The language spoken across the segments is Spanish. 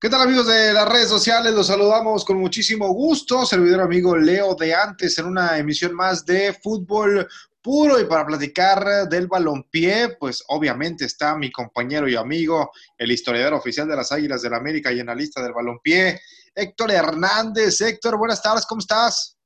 ¿Qué tal amigos de las redes sociales? Los saludamos con muchísimo gusto. Servidor amigo Leo de antes en una emisión más de fútbol puro y para platicar del balompié, pues obviamente está mi compañero y amigo, el historiador oficial de las Águilas del la América y analista del balompié, Héctor Hernández. Héctor, buenas tardes, ¿cómo estás?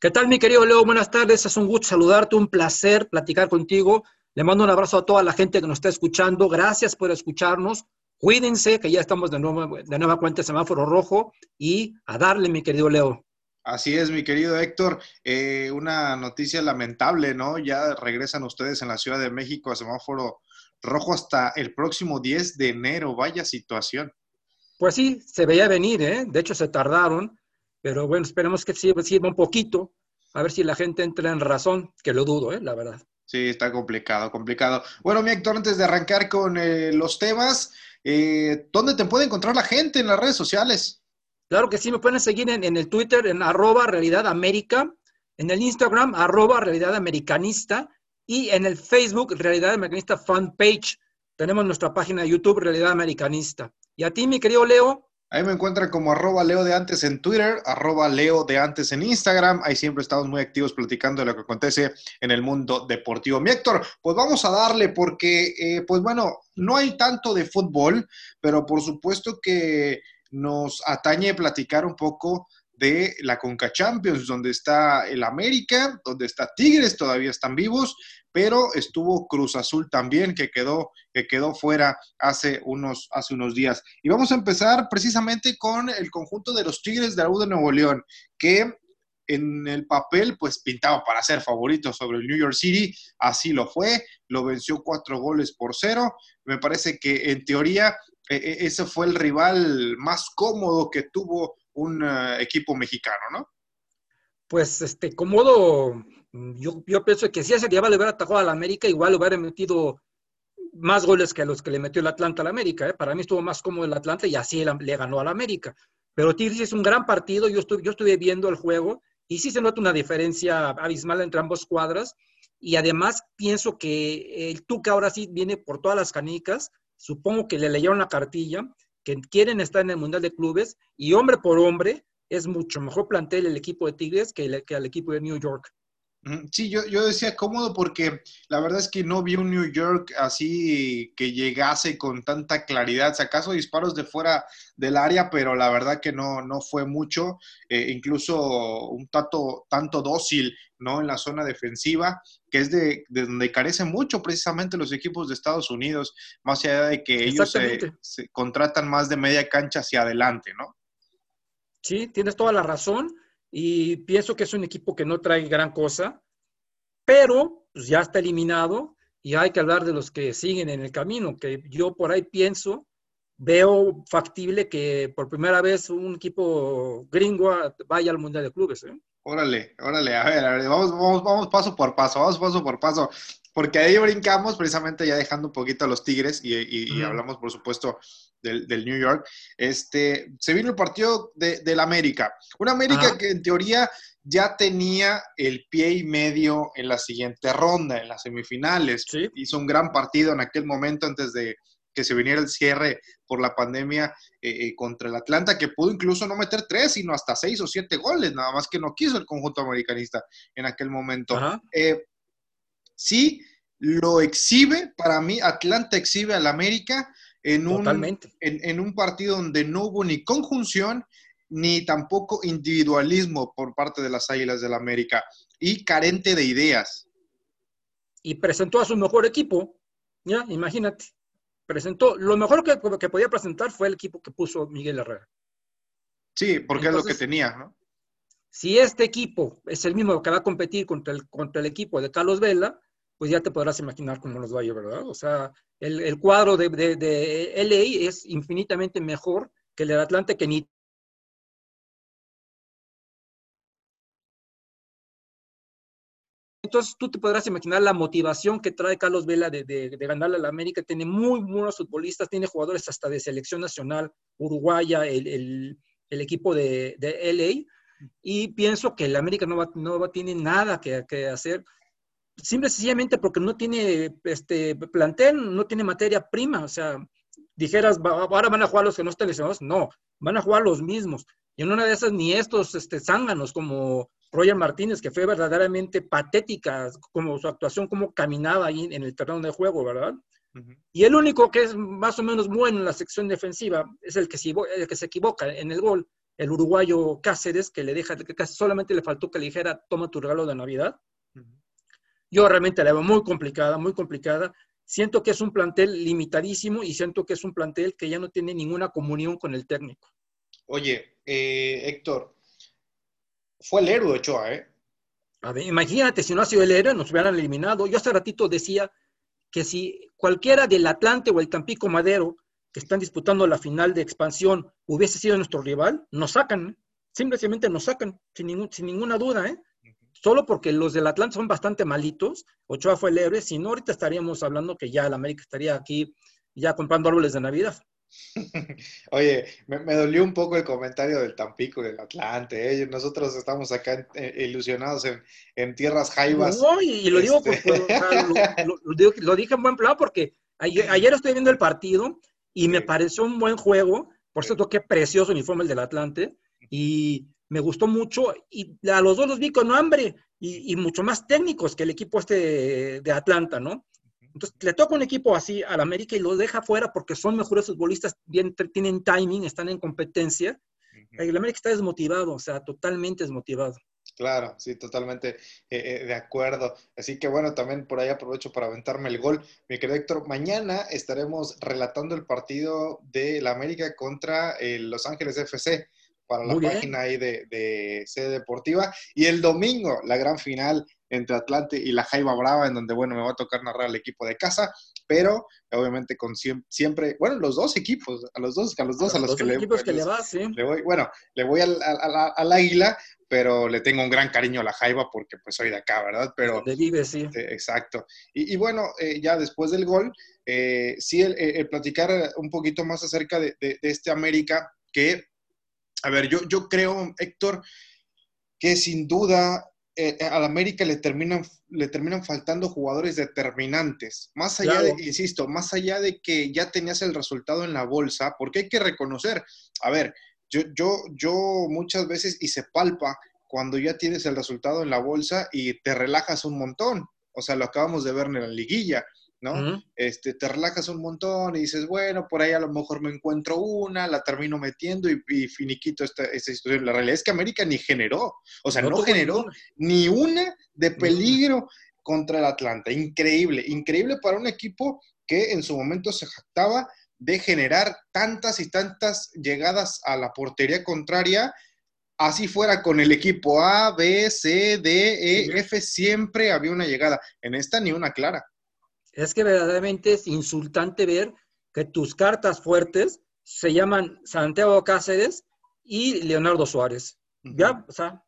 ¿Qué tal mi querido Leo? Buenas tardes, es un gusto saludarte, un placer platicar contigo. Le mando un abrazo a toda la gente que nos está escuchando. Gracias por escucharnos. Cuídense, que ya estamos de, nuevo, de nueva cuenta semáforo rojo y a darle, mi querido Leo. Así es, mi querido Héctor. Eh, una noticia lamentable, ¿no? Ya regresan ustedes en la Ciudad de México a semáforo rojo hasta el próximo 10 de enero. Vaya situación. Pues sí, se veía venir, ¿eh? De hecho, se tardaron, pero bueno, esperemos que sirva, un poquito, a ver si la gente entra en razón, que lo dudo, ¿eh? La verdad. Sí, está complicado, complicado. Bueno, mi Héctor, antes de arrancar con eh, los temas, eh, ¿Dónde te puede encontrar la gente en las redes sociales? Claro que sí, me pueden seguir en, el Twitter en arroba realidad américa, en el Instagram arroba realidad americanista y en el Facebook realidad americanista fanpage. Tenemos nuestra página de YouTube realidad americanista. Y a ti, mi querido Leo, Ahí me encuentran como arroba Leo de antes en Twitter, arroba Leo de antes en Instagram. Ahí siempre estamos muy activos platicando de lo que acontece en el mundo deportivo. Mi Héctor, pues vamos a darle porque, eh, pues bueno, no hay tanto de fútbol, pero por supuesto que nos atañe platicar un poco de la Conca Champions, donde está el América, donde está Tigres, todavía están vivos, pero estuvo Cruz Azul también, que quedó, que quedó fuera hace unos, hace unos días. Y vamos a empezar precisamente con el conjunto de los Tigres de la U de Nuevo León, que en el papel, pues pintaba para ser favorito sobre el New York City, así lo fue, lo venció cuatro goles por cero. Me parece que en teoría e, e, ese fue el rival más cómodo que tuvo un eh, equipo mexicano, ¿no? Pues este, cómodo Mm, yo, yo pienso que si ese día le hubiera atajado a la América, igual hubiera metido más goles que los que le metió el Atlanta a la América. ¿eh? Para mí estuvo más cómodo el Atlanta y así le ganó a la América. Pero Tigres es un gran partido. Yo, estuve, yo estuve viendo el juego y sí se nota una diferencia abismal entre ambos cuadras. Y además pienso que el Tuca ahora sí viene por todas las canicas. Supongo que le leyeron la cartilla, que quieren estar en el Mundial de Clubes y hombre por hombre es mucho mejor plantel el equipo de Tigres que, el, que el equipo de New York. Sí, yo, yo decía cómodo porque la verdad es que no vi un New York así que llegase con tanta claridad. Si acaso disparos de fuera del área, pero la verdad que no, no fue mucho. Eh, incluso un tanto, tanto dócil ¿no? en la zona defensiva, que es de, donde carecen mucho precisamente los equipos de Estados Unidos, más allá de que ellos se contratan más de media cancha hacia adelante, ¿no? Sí, tienes toda la razón y pienso que es un equipo que no trae gran cosa, pero pues, ya está eliminado y hay que hablar de los que siguen en el camino, que yo por ahí pienso, veo factible que por primera vez un equipo gringo vaya al Mundial de Clubes. ¿eh? Órale, órale, a ver, a ver, vamos, vamos, vamos paso por paso, vamos paso por paso, porque ahí brincamos precisamente ya dejando un poquito a los Tigres y, hablamos, por supuesto, del, New York. Este, se vino el partido de, del América, una América que en teoría ya tenía el pie y medio en la siguiente ronda, en las semifinales. Hizo un gran partido en aquel momento antes de, que se viniera el cierre por la pandemia eh, eh, contra el Atlanta, que pudo incluso no meter tres, sino hasta seis o siete goles, nada más que no quiso el conjunto americanista en aquel momento. Eh, sí, lo exhibe, para mí, Atlanta exhibe al América en un, en, un partido donde no hubo ni conjunción, ni tampoco individualismo por parte de las Águilas del América, y carente de ideas. Y presentó a su mejor equipo, ya, imagínate presentó, lo mejor que, que, podía presentar fue el equipo que puso Miguel Herrera. Sí, porque es lo que tenía, ¿no? Si este equipo es el mismo que va a competir contra el, contra el equipo de Carlos Vela, pues ya te podrás imaginar cómo nos va a ir, ¿verdad? O sea, el, el cuadro de, de, de, LA es infinitamente mejor que el del Atlante, que ni Entonces tú te podrás imaginar la motivación que trae Carlos Vela de, de, ganarle a la América. Tiene muy buenos futbolistas, tiene jugadores hasta de selección nacional, uruguaya, el, el, equipo de, de, LA. Y pienso que el América no, va, no va, tiene nada que, que hacer, simple y sencillamente porque no tiene este plantel, no tiene materia prima. O sea, dijeras, ahora van a jugar los que no estén lesionados, no, van a jugar los mismos. Y en una de esas ni estos este, zánganos como Roger Martínez, que fue verdaderamente patética como su actuación, como caminaba ahí en el terreno de juego, ¿verdad? Y el único que es más o menos bueno en la sección defensiva es el que, el que se equivoca en el gol, el uruguayo Cáceres, que le deja, que solamente le faltó que le dijera, toma tu regalo de Navidad. Yo realmente la veo muy complicada, muy complicada. Siento que es un plantel limitadísimo y siento que es un plantel que ya no tiene ninguna comunión con el técnico. Oye, eh, Héctor, fue el héroe Ochoa, ¿eh? A ver, imagínate, si no ha sido el héroe, nos hubieran eliminado. Yo hace ratito decía que si cualquiera del Atlante o el Tampico Madero que están disputando la final de expansión hubiese sido nuestro rival, nos sacan, simplemente nos sacan, sin, ningún, sin ninguna duda, ¿eh? Solo porque los del Atlante son bastante malitos, Ochoa fue el héroe, si no ahorita estaríamos hablando que ya el América estaría aquí ya comprando árboles de Navidad. Oye, me, dolió un poco el comentario del Tampico, del Atlante. ¿eh? Nosotros estamos acá eh, ilusionados en, tierras jaivas. No, y, lo, digo este lo, dije en buen plan porque ayer, estoy viendo el partido y me pareció un buen juego. Por cierto, qué precioso uniforme el del Atlante. Y me gustó mucho. Y a los dos los vi con hambre y, mucho más técnicos que el equipo este de Atlanta, ¿no? Entonces, le toca un equipo así al América y lo deja fuera porque son mejores futbolistas, bien, tienen timing, están en competencia. El América está desmotivado, o sea, totalmente desmotivado. Claro, sí, totalmente eh, eh, de acuerdo. Así que bueno, también por ahí aprovecho para aventarme el gol. Mi querido Héctor, mañana estaremos relatando el partido de la América contra Los Ángeles FC para la página ahí de, de sede deportiva. Y el domingo, la gran final entre Atlante y la Jaiba Brava, en donde, bueno, me va a tocar narrar al equipo de casa, pero obviamente con siempre, bueno, los dos equipos, a los dos, a los dos a, los, que, le, que le, vas, ¿sí? le, voy, bueno, le voy al, al, Águila, pero le tengo un gran cariño a la Jaiba porque pues soy de acá, ¿verdad? Pero, de vive, sí. Este, exacto. Y, bueno, eh, ya después del gol, eh, sí, el, platicar un poquito más acerca de, de, de este América, que, a ver, yo, yo creo, Héctor, que sin duda eh, eh, al América le terminan, le terminan faltando jugadores determinantes. Más allá de, insisto, más allá de que ya tenías el resultado en la bolsa, porque hay que reconocer, a ver, yo, yo, yo muchas veces y se palpa cuando ya tienes el resultado en la bolsa y te relajas un montón. O sea, lo acabamos de ver en la liguilla. ¿No? este, te relajas un montón y dices, bueno, por ahí a lo mejor me encuentro una, la termino metiendo y, finiquito esta, esta, situación. La realidad es que América ni generó, o sea, no, generó ni una de peligro contra el Atlanta. Increíble, increíble para un equipo que en su momento se jactaba de generar tantas y tantas llegadas a la portería contraria. Así fuera con el equipo A, B, C, D, E, F, siempre había una llegada. En esta ni una clara. Es que verdaderamente es insultante ver que tus cartas fuertes se llaman Santiago Cáceres y Leonardo Suárez. ¿Ya? O sea,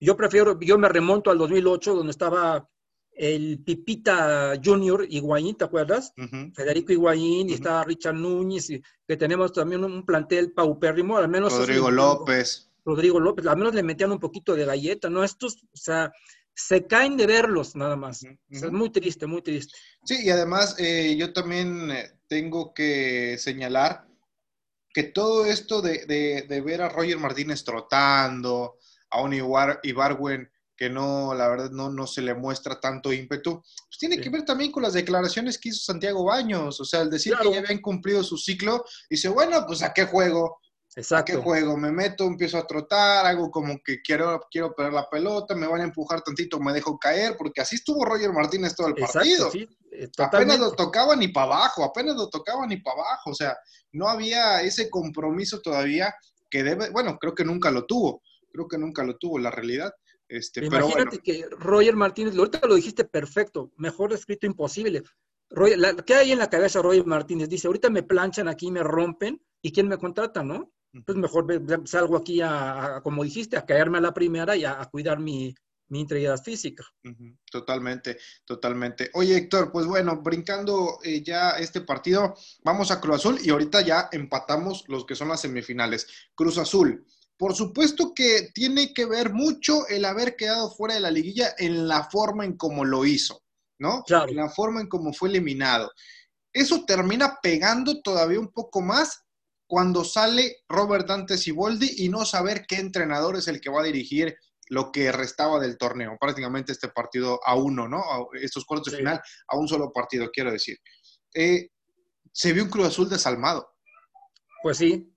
yo prefiero, yo me remonto al 2008, donde estaba el Pipita Junior Higuaín, ¿te acuerdas? Federico Higuaín, y estaba Richard Núñez, y que tenemos también un plantel paupérrimo, al menos... Rodrigo López. Rodrigo López, al menos le metían un poquito de galleta, ¿no? Estos, o sea, se caen de verlos nada más. es muy triste, muy triste. Sí, y además eh, yo también eh, tengo que señalar que todo esto de, ver a Roger Martínez trotando, a un Ibarwen que no, la verdad, no, no se le muestra tanto ímpetu, pues tiene que ver también con las declaraciones que hizo Santiago Baños. O sea, al decir que ya habían cumplido su ciclo, dice, bueno, pues a qué juego, Exacto. ¿Qué juego? Me meto, empiezo a trotar, hago como que quiero, quiero perder la pelota, me van a empujar tantito, me dejo caer, porque así estuvo Roger Martínez todo el partido. Sí, eh, apenas lo tocaba ni para abajo, apenas lo tocaba ni para abajo. O sea, no había ese compromiso todavía que debe, bueno, creo que nunca lo tuvo, creo que nunca lo tuvo, la realidad. Este, Imagínate que Roger Martínez, ahorita lo dijiste perfecto, mejor escrito imposible. ¿Qué hay en la cabeza Roger Martínez? Dice, ahorita me planchan aquí, me rompen, ¿y quién me contrata, no? Pues mejor salgo aquí a, como dijiste, a caerme a la primera y a, cuidar mi, mi integridad física. Totalmente, totalmente. Oye, Héctor, pues bueno, brincando eh, ya este partido, vamos a Cruz Azul y ahorita ya empatamos los que son las semifinales. Cruz Azul, por supuesto que tiene que ver mucho el haber quedado fuera de la liguilla en la forma en cómo lo hizo, ¿no? Claro. En la forma en cómo fue eliminado. eso termina pegando todavía un poco más cuando sale Robert Dante Siboldi y no saber qué entrenador es el que va a dirigir lo que restaba del torneo, prácticamente este partido a uno, ¿no? estos cuartos de final a un solo partido, quiero decir. Eh, se vio un Cruz Azul desalmado. Pues sí,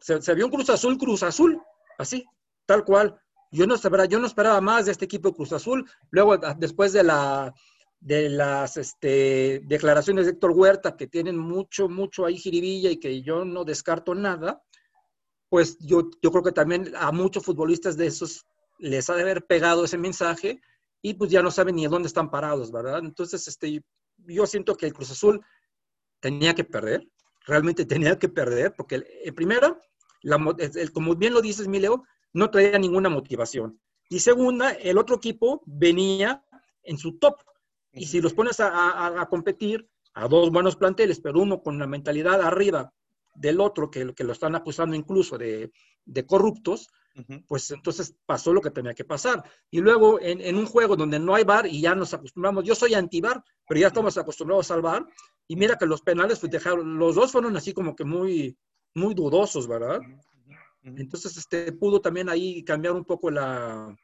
se, vio un Cruz Azul, Cruz Azul, así, tal cual. Yo no, yo no esperaba más de este equipo Cruz Azul. Luego, después de, la, de las este, declaraciones de Héctor Huerta, que tienen mucho, mucho ahí jiribilla y que yo no descarto nada, pues yo, yo creo que también a muchos futbolistas de esos les ha de haber pegado ese mensaje y pues ya no saben ni dónde están parados, ¿verdad? Entonces, este, yo siento que el Cruz Azul tenía que perder, realmente tenía que perder, porque el, primero, como bien lo dices, Mileo, no traía ninguna motivación. Y segunda, el otro equipo venía en su top. Y si los pones a, competir a dos buenos planteles, pero uno con la mentalidad arriba del otro, que, que lo están acusando incluso de, de corruptos, pues entonces pasó lo que tenía que pasar. Y luego en, un juego donde no hay bar y ya nos acostumbramos, yo soy anti-bar, pero ya estamos acostumbrados al bar, y mira que los penales, pues dejaron, los dos fueron así como que muy, muy dudosos, ¿verdad? Entonces, este, pudo también ahí cambiar un poco la,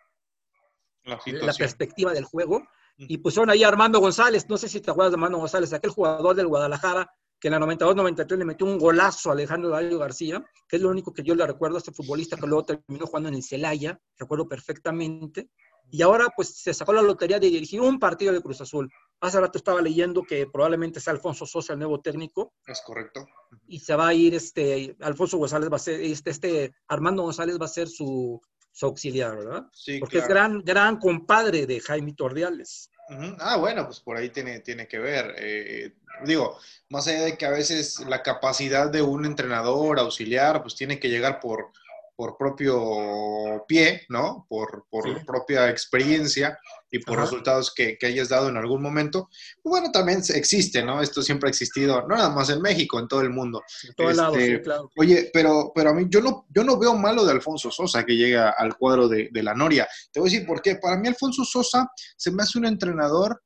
la, perspectiva del juego. Y pusieron ahí a Armando González, no sé si te acuerdas de Armando González, aquel jugador del Guadalajara que en la 92-93 le metió un golazo a Alejandro Darío García, que es lo único que yo le recuerdo a este futbolista que luego terminó jugando en el Celaya, recuerdo perfectamente. Y ahora pues se sacó la lotería de dirigir un partido de Cruz Azul. Hace rato estaba leyendo que probablemente sea Alfonso Sosa el nuevo técnico. Es correcto. Y se va a ir este, Alfonso González va a ser, este, este Armando González va a ser su, auxiliar, ¿verdad? Sí, Porque es gran, gran compadre de Jaime Tordiales. Ah, bueno, pues por ahí tiene, tiene que ver. Eh, digo, más allá de que a veces la capacidad de un entrenador auxiliar, pues tiene que llegar por, por propio pie, ¿no? Por, por propia experiencia y por resultados que, que, hayas dado en algún momento. Pues bueno, también existe, ¿no? Esto siempre ha existido, no nada más en México, en todo el mundo. En todo el lado, sí, este, claro. Oye, pero, pero a mí yo no, yo no veo malo de Alfonso Sosa que llega al cuadro de, de la Noria. Te voy a decir por qué. Para mí Alfonso Sosa se me hace un entrenador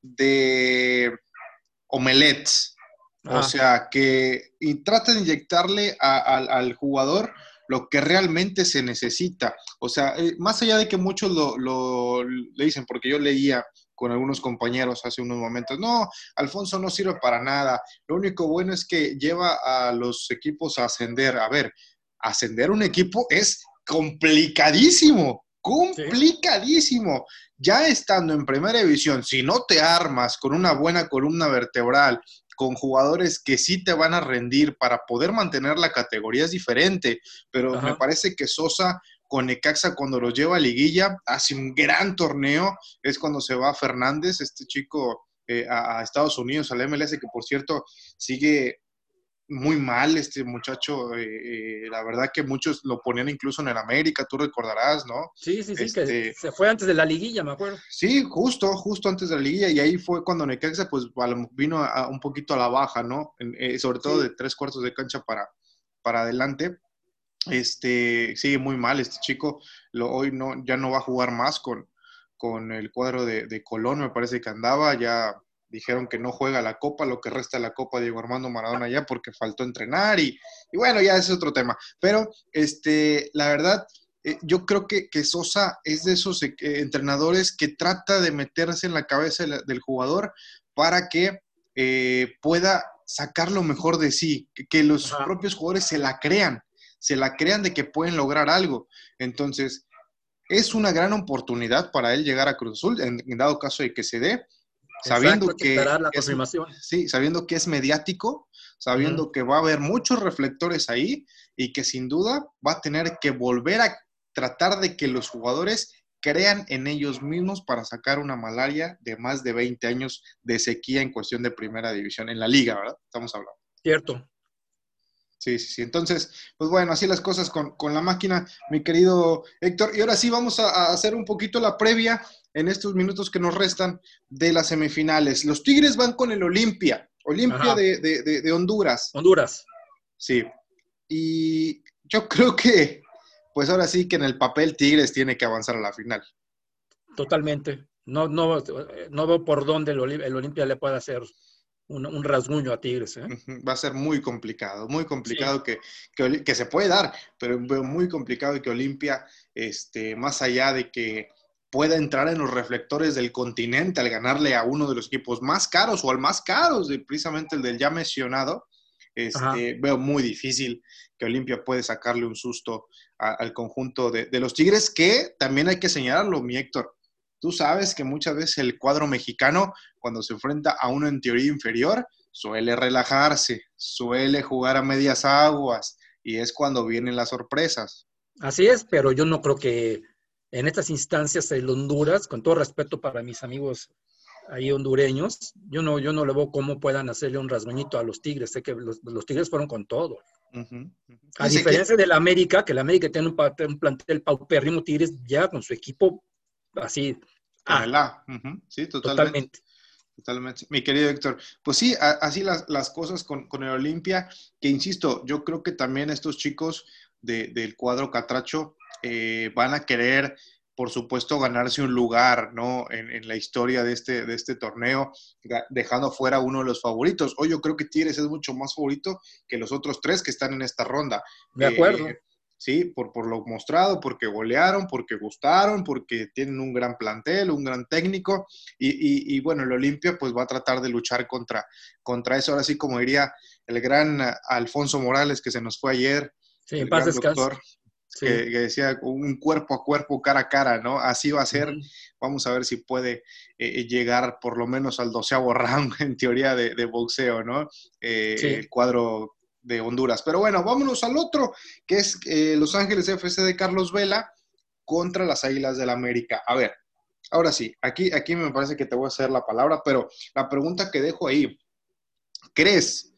de omelets. O ah. sea, que y trata de inyectarle al jugador lo que realmente se necesita. O sea, eh, más allá de que muchos lo, le dicen, porque yo leía con algunos compañeros hace unos momentos, no, Alfonso no sirve para nada. Lo único bueno es que lleva a los equipos a ascender. A ver, ascender un equipo es complicadísimo, complicadísimo. Ya estando en primera división, si no te armas con una buena columna vertebral, con jugadores que sí te van a rendir para poder mantener la categoría es diferente, pero me parece que Sosa con Necaxa cuando lo lleva a liguilla hace un gran torneo, es cuando se va Fernández, este chico eh, a, Estados Unidos, al MLS, que por cierto sigue muy mal este muchacho. Eh, eh, la verdad que muchos lo ponían incluso en el América, tú recordarás, ¿no? Sí, sí, sí, que este, se fue antes de la liguilla, me acuerdo. Sí, justo, justo antes de la liguilla. Y ahí fue cuando Necaxa pues vino a, un poquito a la baja, ¿no? Eh, sobre todo de tres cuartos de cancha para, para adelante. Este, sigue muy mal este chico. Lo, hoy no, ya no va a jugar más con, con el cuadro de, de Colón, me parece que andaba, ya dijeron que no juega la Copa, lo que resta de la Copa Diego Armando Maradona ya porque faltó entrenar y, bueno, ya es otro tema. Pero este, la verdad, eh, yo creo que, Sosa es de esos eh, entrenadores que trata de meterse en la cabeza del jugador para que eh, pueda sacar lo mejor de sí, que, los propios jugadores se la crean, se la crean de que pueden lograr algo. Entonces, es una gran oportunidad para él llegar a Cruz Azul, en dado caso de que se dé sabiendo que, es, sí, sabiendo que es mediático, sabiendo que va a haber muchos reflectores ahí y que sin duda va a tener que volver a tratar de que los jugadores crean en ellos mismos para sacar una malaria de más de 20 años de sequía en cuestión de primera división en la liga, ¿verdad? Estamos hablando. Cierto. Sí, sí, sí. Entonces, pues bueno, así las cosas con, la máquina, mi querido Héctor. Y ahora sí vamos a hacer un poquito la previa en estos minutos que nos restan de las semifinales. Los Tigres van con el Olimpia, Olimpia de, Honduras. Honduras. Sí. Y yo creo que, pues ahora sí que en el papel Tigres tiene que avanzar a la final. Totalmente. No, no, no veo por dónde el, Olimpia le pueda hacer un, rasguño a Tigres. ¿eh? Va a ser muy complicado, muy complicado que, que, se puede dar, pero muy complicado que Olimpia, este, más allá de que pueda entrar en los reflectores del continente al ganarle a uno de los equipos más caros o al más caro, precisamente el del ya mencionado, este, veo muy difícil que Olimpia puede sacarle un susto al conjunto de, de, los Tigres, que también hay que señalarlo, mi Héctor. Tú sabes que muchas veces el cuadro mexicano, cuando se enfrenta a uno en teoría inferior, suele relajarse, suele jugar a medias aguas, y es cuando vienen las sorpresas. Así es, pero yo no creo que en estas instancias el Honduras, con todo respeto para mis amigos ahí hondureños, yo no, yo no le veo cómo puedan hacerle un rasguñito a los Tigres. Sé que los, Tigres fueron con todo. A diferencia del América, que el América tiene un, un plantel paupérrimo, Tigres ya con su equipo así. Ah, Sí, totalmente. totalmente. Mi querido Héctor, pues sí, así las, cosas con, con, el Olimpia, que insisto, yo creo que también estos chicos del cuadro Catracho eh, van a querer, por supuesto, ganarse un lugar ¿no? en, la historia de este, de este torneo, dejando fuera uno de los favoritos. Hoy yo creo que Tigres es mucho más favorito que los otros tres que están en esta ronda. De acuerdo. Eh, sí, por, por lo mostrado, porque golearon, porque gustaron, porque tienen un gran plantel, un gran técnico, y, bueno, el Olimpia pues va a tratar de luchar contra, contra eso. Ahora sí, como diría el gran Alfonso Morales que se nos fue ayer, Sí, en paz doctor, que, decía un cuerpo a cuerpo, cara a cara, ¿no? Así va a ser. Vamos a ver si puede eh, llegar por lo menos al doceavo round, en teoría, de, boxeo, ¿no? Eh, el cuadro de Honduras. Pero bueno, vámonos al otro, que es eh, Los Ángeles FC de Carlos Vela contra las Águilas del la América. A ver, ahora sí, aquí, aquí me parece que te voy a hacer la palabra, pero la pregunta que dejo ahí, ¿crees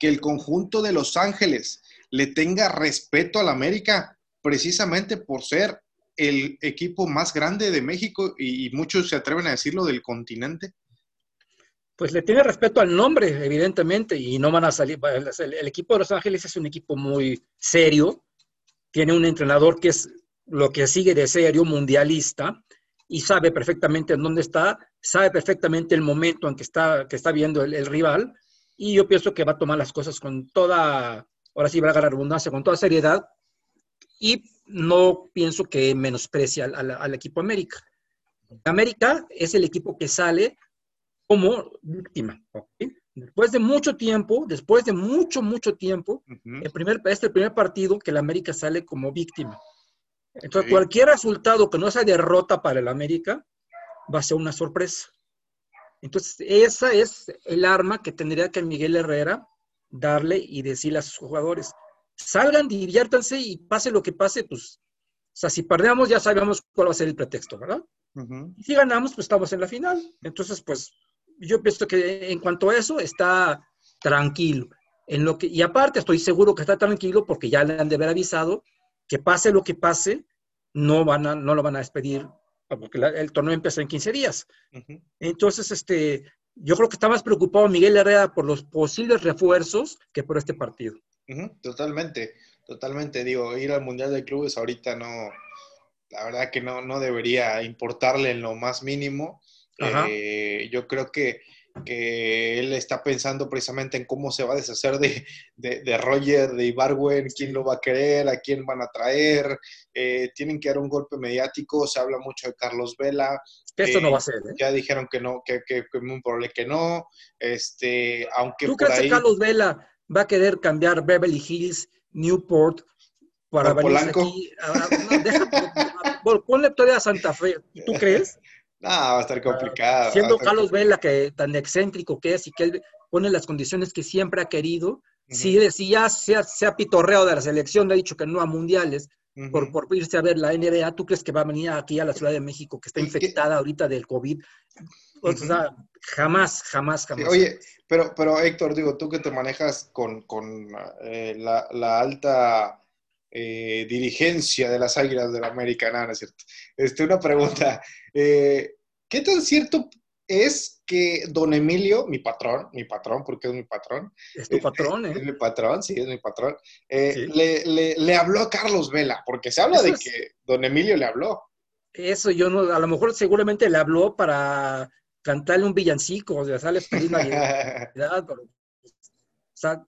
que el conjunto de Los Ángeles le tenga respeto al América precisamente por ser el equipo más grande de México y, muchos se atreven a decirlo del continente? Pues le tiene respeto al nombre, evidentemente, y no van a salir. El, equipo de Los Ángeles es un equipo muy serio, tiene un entrenador que es lo que sigue de serio, mundialista, y sabe perfectamente en dónde está, sabe perfectamente el momento en que está, que está viendo el rival, y yo pienso que va a tomar las cosas con toda ahora sí va a la redundancia, con toda seriedad, y no pienso que menosprecie al, equipo América. América es el equipo que sale como víctima. Después de mucho tiempo, después de mucho, mucho tiempo, el primer, este es el primer partido que el América sale como víctima. Entonces, cualquier resultado que no sea derrota para el América va a ser una sorpresa. Entonces, esa es el arma que tendría que Miguel Herrera darle y decirle a sus jugadores, salgan, diviértanse y pase lo que pase, pues, o sea, si perdemos ya sabemos cuál va a ser el pretexto, ¿verdad? Y si ganamos, pues estamos en la final. Entonces, pues, yo pienso que en cuanto a eso, está tranquilo. En lo que, y aparte, estoy seguro que está tranquilo porque ya le han de haber avisado que pase lo que pase, no, van a, no lo van a despedir porque el torneo empieza en 15 días. Entonces, este, yo creo que está más preocupado Miguel Herrera por los posibles refuerzos que por este partido. totalmente, totalmente. Digo, ir al Mundial de Clubes ahorita no, la verdad que no, no debería importarle en lo más mínimo. Eh, yo creo que, que, él está pensando precisamente en cómo se va a deshacer de, de, Roger, de Ibarwen, quién lo va a querer, a quién van a traer. Eh, tienen que dar un golpe mediático, se habla mucho de Carlos Vela, esto no va a ser. ¿eh? Ya dijeron que no, que, que, que muy probable que no. Este, aunque ¿Tú crees que Carlos Vela va a querer cambiar Beverly Hills, Newport para venir aquí? ponle todavía a Santa Fe. ¿Tú crees? No, va a estar complicado. siendo Carlos Vela que tan excéntrico que es y que él pone las condiciones que siempre ha querido. Si, ya se ha, pitorreado de la selección, le ha dicho que no a mundiales, por, por, irse a ver la NBA, ¿tú crees que va a venir aquí a la Ciudad de México, que está infectada ahorita del COVID? O sea, jamás, jamás, jamás. Oye, pero, pero Héctor, digo, tú que te manejas con, con eh, la, la, alta eh, dirigencia de las Águilas de la América, nada, ¿no es cierto? Este, una pregunta, eh, ¿qué tan cierto es que don Emilio, mi patrón, mi patrón, porque es mi patrón. Es tu patrón, ¿eh? Es, mi patrón, sí, es mi patrón. Eh, le, le, habló a Carlos Vela, porque se habla de que don Emilio le habló. Eso yo no, a lo mejor seguramente le habló para cantarle un villancico, o sea, sale feliz Navidad, pero, sea,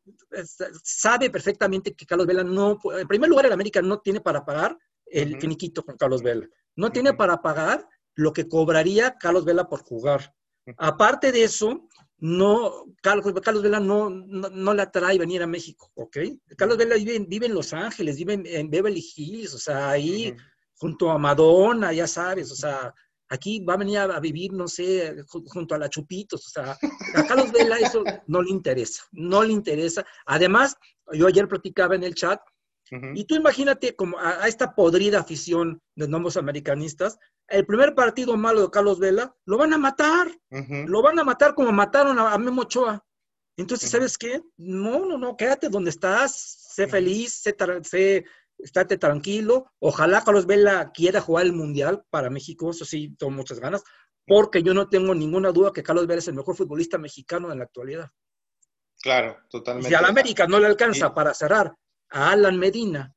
sabe perfectamente que Carlos Vela no, en primer lugar, el América no tiene para pagar el finiquito con Carlos Vela. No tiene para pagar lo que cobraría Carlos Vela por jugar. Aparte de eso, no, Carlos, Carlos Vela no, no, le atrae venir a México, ¿ok? Carlos Vela vive, vive en Los Ángeles, vive en, Beverly Hills, o sea, ahí junto a Madonna, ya sabes, o sea, aquí va a venir a, vivir, no sé, junto a la Chupitos, o sea, a Carlos Vela eso no le interesa, no le interesa. Además, yo ayer platicaba en el chat, y tú imagínate como a, esta podrida afición de nuevos americanistas, el primer partido malo de Carlos Vela, lo van a matar, lo van a matar como mataron a, Memo Ochoa. Entonces, ¿sabes qué? No, no, no, quédate donde estás, sé feliz, sé, sé, estate tranquilo. Ojalá Carlos Vela quiera jugar el Mundial para México, eso sí, tengo muchas ganas, porque yo no tengo ninguna duda que Carlos Vela es el mejor futbolista mexicano en la actualidad. Claro, totalmente. Si a la América no le alcanza para cerrar a Alan Medina,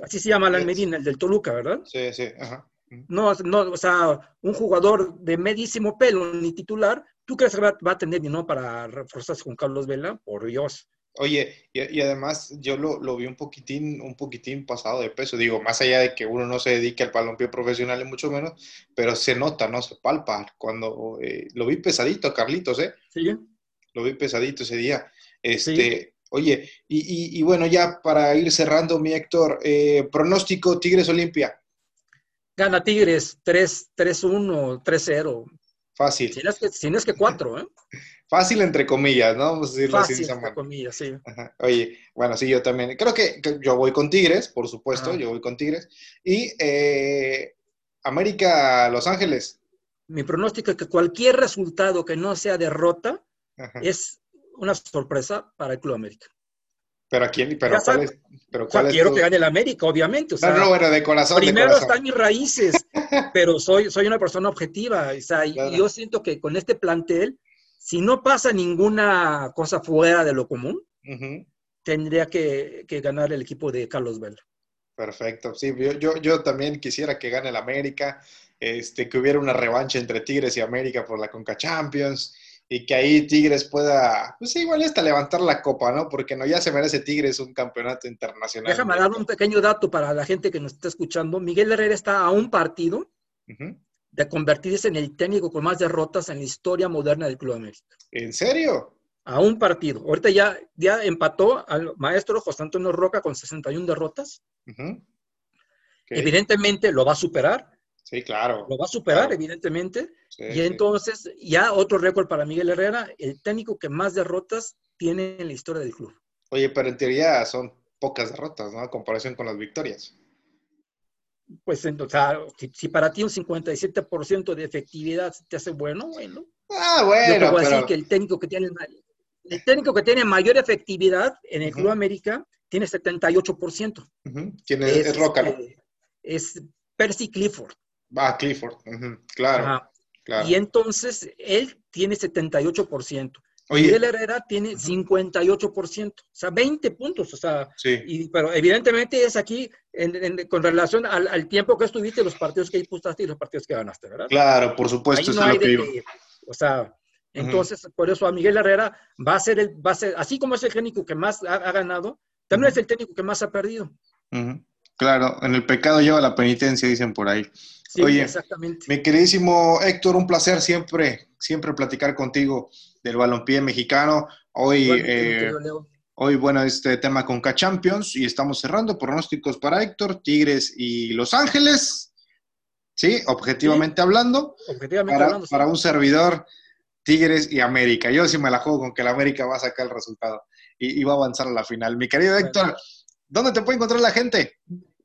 así se llama Alan Medina, el del Toluca, ¿verdad? Sí, sí, ajá. No, no, o sea, un jugador de medísimo pelo, ni titular, ¿tú crees que va, a tener dinero para reforzarse con Carlos Vela? Por Dios. Oye, y, además yo lo, lo, vi un poquitín, un poquitín pasado de peso. Digo, más allá de que uno no se dedique al balompié profesional y mucho menos, pero se nota, ¿no? Se palpa. Cuando eh, lo vi pesadito, Carlitos, ¿eh? Sí. Lo vi pesadito ese día. Este, oye, y, y, bueno, ya para ir cerrando, mi Héctor, eh, pronóstico Tigres Olimpia. Gana Tigres 3-1, 3-0. Fácil. Si no es que, si no es que 4, ¿eh? Fácil entre comillas, ¿no? Vamos a decirlo Fácil, así. entre comillas, sí. Oye, bueno, sí, yo también. Creo que, yo voy con Tigres, por supuesto, yo voy con Tigres. Y eh, América, Los Ángeles. Mi pronóstico es que cualquier resultado que no sea derrota es una sorpresa para el Club América. ¿Pero a quién? ¿Pero cuál es? Pero cuál quiero que gane el América, obviamente. O sea, no, bueno, de corazón. Primero están mis raíces, pero soy, soy una persona objetiva. O sea, yo siento que con este plantel si no pasa ninguna cosa fuera de lo común, tendría que, ganar el equipo de Carlos Vela. Perfecto, sí, yo, yo, también quisiera que gane el América, este, que hubiera una revancha entre Tigres y América por la Conca Champions y que ahí Tigres pueda, pues igual hasta levantar la copa, ¿no? Porque no, ya se merece Tigres un campeonato internacional. Déjame dar un pequeño dato para la gente que nos está escuchando. Miguel Herrera está a un partido de convertirse en el técnico con más derrotas en la historia moderna del Club América. ¿En serio? A un partido. Ahorita ya, ya empató al maestro José Antonio Roca con 61 derrotas. Evidentemente lo va a superar. Sí, claro. Lo va a superar, evidentemente. y entonces, ya otro récord para Miguel Herrera, el técnico que más derrotas tiene en la historia del club. Oye, pero en teoría son pocas derrotas, ¿no? A comparación con las victorias pues, o sea, si, para ti un 57% de efectividad te hace bueno, bueno. Ah, bueno. Yo te voy a decir que el técnico que tiene el técnico que tiene mayor efectividad en el Club América tiene 78%. ¿Quién es, es, Roca, este, Es Percy Clifford. Ah, Clifford, claro, claro. Y entonces él tiene 78%. Miguel Herrera tiene 58%, o sea, 20 puntos, o sea, sí. pero evidentemente es aquí con relación al, tiempo que estuviste, los partidos que disputaste y los partidos que ganaste, ¿verdad? Claro, por supuesto, eso es lo que, O sea, entonces, por eso a Miguel Herrera va a ser el, va a ser, así como es el técnico que más ha, ganado, también es el técnico que más ha perdido. Claro, en el pecado lleva la penitencia, dicen por ahí. Sí, Oye, exactamente. Mi queridísimo Héctor, un placer siempre, siempre platicar contigo del balompié mexicano. Hoy, eh, hoy, bueno, este tema con K-Champions y estamos cerrando pronósticos para Héctor, Tigres y Los Ángeles. Sí, objetivamente hablando. Objetivamente para, hablando. Para un servidor, Tigres y América. Yo sí me la juego con que la América va a sacar el resultado y, va a avanzar a la final. Mi querido Héctor, ¿dónde te puede encontrar la gente?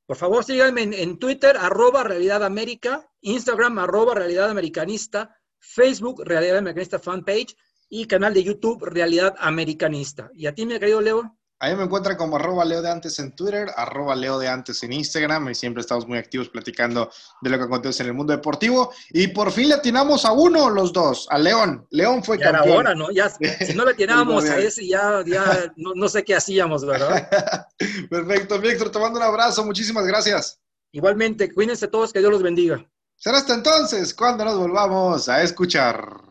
Por favor, síganme en, Twitter, arroba Realidad América, Instagram, arroba Realidad Americanista, Facebook, Realidad Americanista Fanpage y canal de YouTube Realidad Americanista. ¿Y a ti, mi querido Leo? Ahí me encuentran como arroba Leo de Antes en Twitter, arroba Leo de Antes en Instagram y siempre estamos muy activos platicando de lo que acontece en el mundo deportivo. Y por fin le atinamos a uno los dos, a León. León fue ya campeón. Era ¿no? Ya, si no le atinábamos a ese, ya, ya no, sé qué hacíamos, ¿verdad? Perfecto, Víctor, te mando un abrazo, muchísimas gracias. Igualmente, cuídense todos, que Dios los bendiga. Será hasta entonces cuando nos volvamos a escuchar.